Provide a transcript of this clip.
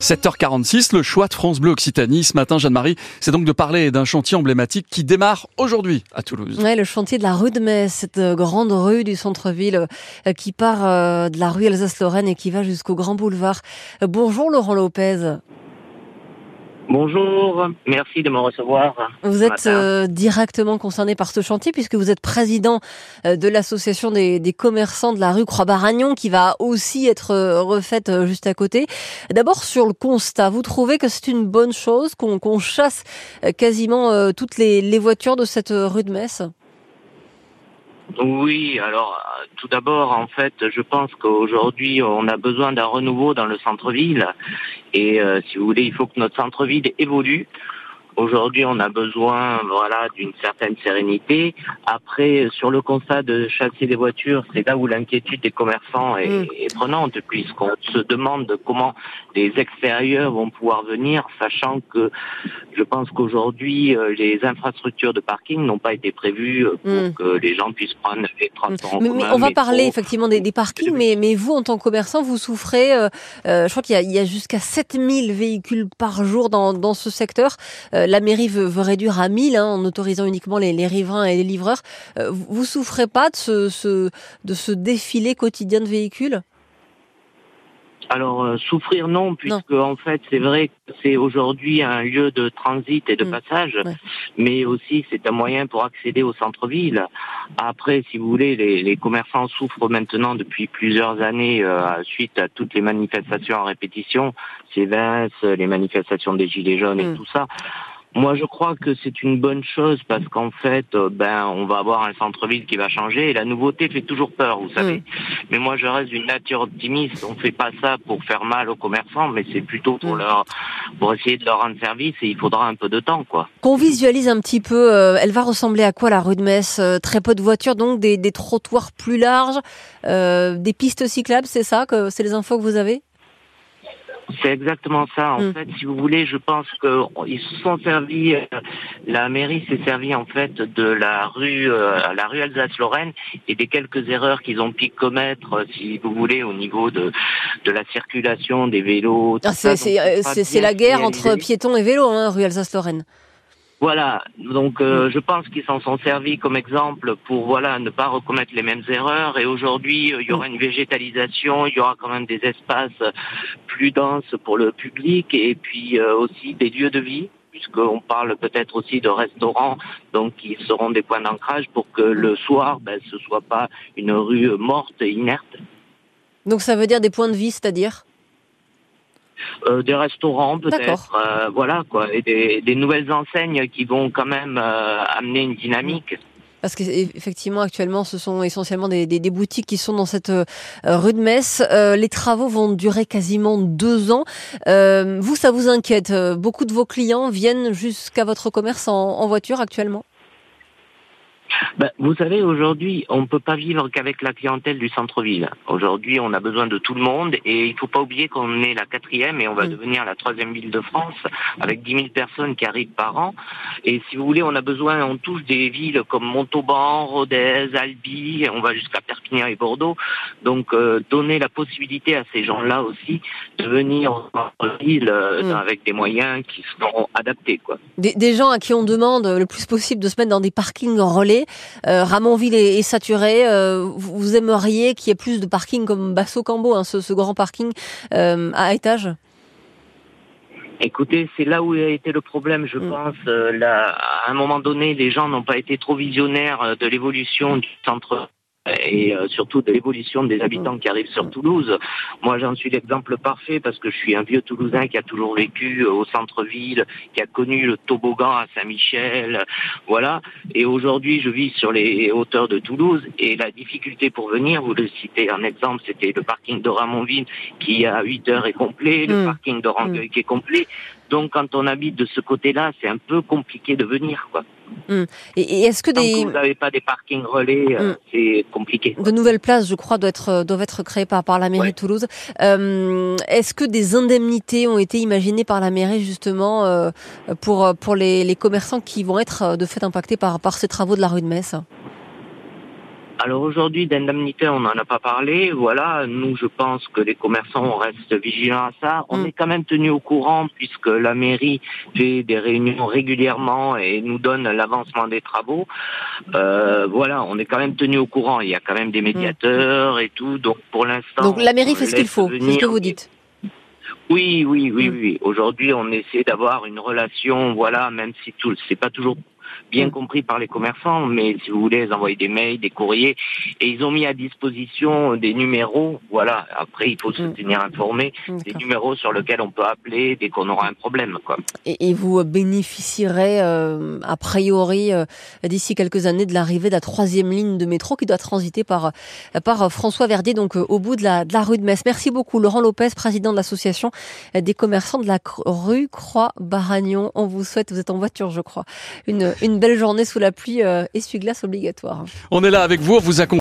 7h46, le choix de France Bleu Occitanie ce matin, Jeanne-Marie, c'est donc de parler d'un chantier emblématique qui démarre aujourd'hui à Toulouse. Ouais, le chantier de la rue de Metz, cette euh, grande rue du centre-ville euh, qui part euh, de la rue Alsace-Lorraine et qui va jusqu'au Grand Boulevard. Bonjour Laurent Lopez. Bonjour, merci de me recevoir. Vous êtes euh, directement concerné par ce chantier puisque vous êtes président euh, de l'association des, des, commerçants de la rue Croix-Baragnon qui va aussi être euh, refaite juste à côté. D'abord sur le constat, vous trouvez que c'est une bonne chose qu'on qu'on chasse quasiment toutes les, les voitures de cette rue de Metz? Oui, alors tout d'abord, en fait, je pense qu'aujourd'hui, on a besoin d'un renouveau dans le centre-ville. Et euh, si vous voulez, il faut que notre centre-ville évolue. Aujourd'hui, on a besoin, voilà, d'une certaine sérénité. Après, sur le constat de chasser des voitures, c'est là où l'inquiétude des commerçants est, mm. est prenante, puisqu'on se demande comment les extérieurs vont pouvoir venir, sachant que je pense qu'aujourd'hui, euh, les infrastructures de parking n'ont pas été prévues euh, pour mm. que les gens puissent prendre les transports mais, on va parler effectivement des, des parkings, mais, mais vous, en tant que commerçant, vous souffrez, euh, euh je crois qu'il y a, a jusqu'à 7000 véhicules par jour dans, dans ce secteur la mairie veut, veut, réduire à 1000 hein, en autorisant uniquement les, les, riverains et les livreurs. Euh, vous souffrez pas de ce, ce, de ce défilé quotidien de véhicules? Alors euh, souffrir non, puisque en fait c'est vrai que c'est aujourd'hui un lieu de transit et de mm. passage, mais aussi c'est un moyen pour accéder au centre-ville. Après, si vous voulez, les, les, commerçants souffrent maintenant depuis plusieurs années euh, suite à toutes les manifestations en répétition, Vince, les manifestations des gilets jaunes et mm. tout ça. Moi, je crois que c'est une bonne chose parce qu'en fait, euh, ben, on va avoir un centre-ville qui va changer et la nouveauté fait toujours peur, vous savez. Mais moi, je reste d'une nature optimiste. On fait pas ça pour faire mal aux commerçants, mais c'est plutôt pour leur, pour essayer de leur rendre service et il faudra un peu de temps, quoi. Qu'on visualise un petit peu, euh, elle va ressembler à quoi la rue de Metz euh, Très peu de voitures, donc des, des trottoirs plus larges, des pistes cyclables, c'est ça que c'est les infos que vous avez? C'est exactement ça. En mm. fait, si vous voulez, je pense qu'ils se sont servis. Euh, la mairie s'est servie en fait de la rue, euh, la rue Alsace-Lorraine et des quelques erreurs qu'ils ont pu commettre, euh, si vous voulez, au niveau de de la circulation des vélos. Ah, c'est la guerre entre piétons et vélos, hein, rue Alsace-Lorraine. Voilà, donc euh, je pense qu'ils s'en sont servis comme exemple pour voilà ne pas recommettre les mêmes erreurs. Et aujourd'hui, euh, il y aura une végétalisation, il y aura quand même des espaces plus denses pour le public et puis euh, aussi des lieux de vie puisqu'on parle peut-être aussi de restaurants, donc qui seront des points d'ancrage pour que le soir, ben, ce soit pas une rue morte et inerte. Donc ça veut dire des points de vie, c'est-à-dire? Euh, des restaurants peut-être, euh, voilà quoi, et des, des, nouvelles enseignes qui vont quand même euh, amener une dynamique. Parce qu'effectivement, actuellement, ce sont essentiellement des, des, des, boutiques qui sont dans cette rue de Metz. les travaux vont durer quasiment deux ans. vous, ça vous inquiète Beaucoup de vos clients viennent jusqu'à votre commerce en, en voiture actuellement? Ben, vous savez, aujourd'hui, on ne peut pas vivre qu'avec la clientèle du centre-ville. Aujourd'hui, on a besoin de tout le monde et il ne faut pas oublier qu'on est la quatrième et on va devenir la troisième ville de France avec 10 000 personnes qui arrivent par an. Et si vous voulez, on a besoin, on touche des villes comme Montauban, Rodez, Albi, on va jusqu'à Perpignan et Bordeaux. Donc, euh, donner la possibilité à ces gens-là aussi de venir en ville euh, mm. avec des moyens qui seront adaptés. Quoi. Des, des gens à qui on demande le plus possible de se mettre dans des parkings relais euh, Ramonville est, saturé. Euh, vous aimeriez qu'il y ait plus de parking comme Basso-Cambo, hein, ce, grand parking euh, à étage? Écoutez, c'est là où a été le problème, je mm. pense. là, à un moment donné, les gens n'ont pas été trop visionnaires de l'évolution du centre et euh, surtout de l'évolution des habitants qui arrivent sur Toulouse. Moi, j'en suis l'exemple parfait parce que je suis un vieux Toulousain qui a toujours vécu euh, au centre-ville, qui a connu le toboggan à Saint-Michel, voilà. Et aujourd'hui, je vis sur les hauteurs de Toulouse et la difficulté pour venir, vous le citez un exemple, c'était le parking de Ramonville qui à 8 heures est complet, le mm. parking de Rangueil mm. qui est complet. Donc, quand on habite de ce côté-là, c'est un peu compliqué de venir, quoi. Hmm. Et, est-ce que des... vous n'avez pas des parkings relais, euh, hmm. c'est compliqué. De nouvelles places, je crois, doivent être, doivent être créées par, par la mairie de Toulouse. Euh, est-ce que des indemnités ont été imaginées par la mairie justement euh, pour, pour les, les commerçants qui vont être de fait impactés par, par ces travaux de la rue de Metz? Alors aujourd'hui, d'indemnité, on n'en a pas parlé. Voilà, nous, je pense que les commerçants, on reste vigilants à ça. On mm. est quand même tenu au courant puisque la mairie fait des réunions régulièrement et nous donne l'avancement des travaux. Euh, voilà, on est quand même tenu au courant. Il y a quand même des mm. médiateurs et tout. Donc pour l'instant, donc la mairie fait ce qu'il faut. C'est ce que vous dites. Oui, oui, oui, mm. oui. Aujourd'hui, on essaie d'avoir une relation, voilà, même si tout, c'est pas toujours bien mm. compris par les commerçants, mais si vous voulez, ils envoient des mails, des courriers, et ils ont mis à disposition des numéros. Voilà. Après, il faut se mm. tenir informé des numéros sur lesquels on peut appeler dès qu'on aura un problème. Quoi. Et, vous bénéficierez euh, a priori euh, d'ici quelques années de l'arrivée de la troisième ligne de métro qui doit transiter par par François Verdier, donc euh, au bout de la, de la rue de Metz. Merci beaucoup, Laurent Lopez, président de l'association des commerçants de la rue Croix-Baragnon. On vous souhaite, vous êtes en voiture, je crois, une une belle journée sous la pluie, euh, essuie-glace obligatoire. On est là avec vous, on vous accompagne.